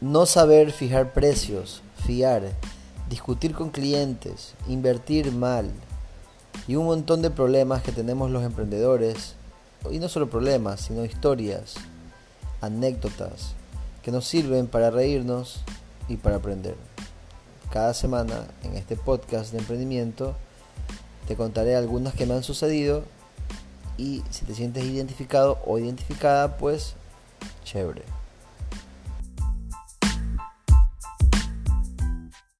no saber fijar precios, fiar, discutir con clientes, invertir mal y un montón de problemas que tenemos los emprendedores, y no solo problemas, sino historias, anécdotas que nos sirven para reírnos y para aprender. Cada semana en este podcast de emprendimiento te contaré algunas que me han sucedido y si te sientes identificado o identificada, pues chévere.